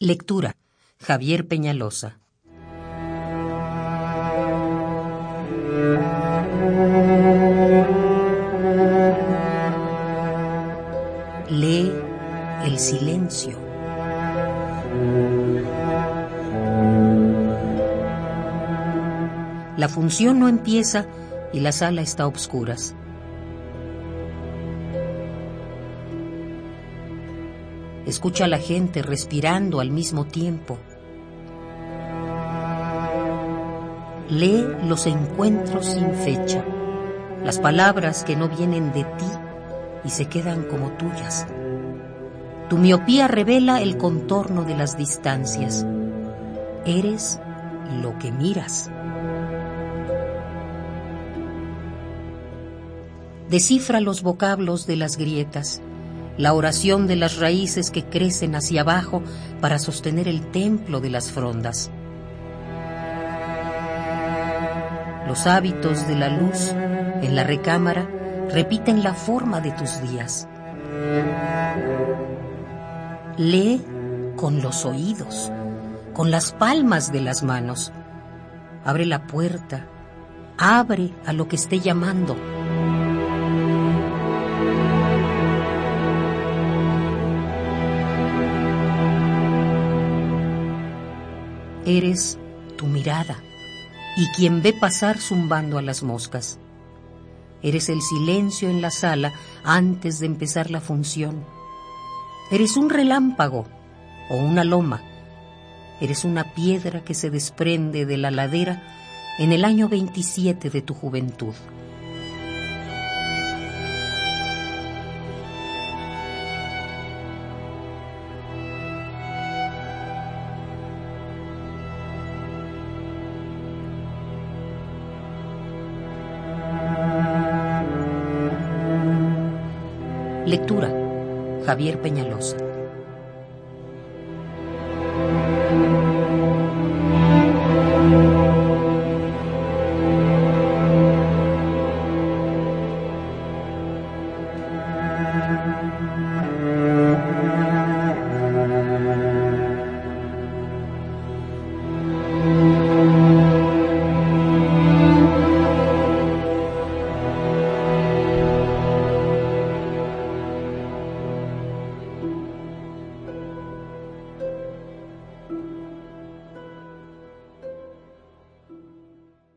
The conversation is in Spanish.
Lectura. Javier Peñalosa. Lee el silencio. La función no empieza y la sala está a obscuras. Escucha a la gente respirando al mismo tiempo. Lee los encuentros sin fecha, las palabras que no vienen de ti y se quedan como tuyas. Tu miopía revela el contorno de las distancias. Eres lo que miras. Descifra los vocablos de las grietas, la oración de las raíces que crecen hacia abajo para sostener el templo de las frondas. Los hábitos de la luz en la recámara repiten la forma de tus días. Lee con los oídos, con las palmas de las manos. Abre la puerta, abre a lo que esté llamando. Eres tu mirada y quien ve pasar zumbando a las moscas. Eres el silencio en la sala antes de empezar la función. Eres un relámpago o una loma. Eres una piedra que se desprende de la ladera en el año 27 de tu juventud. Lectura. Javier Peñalosa.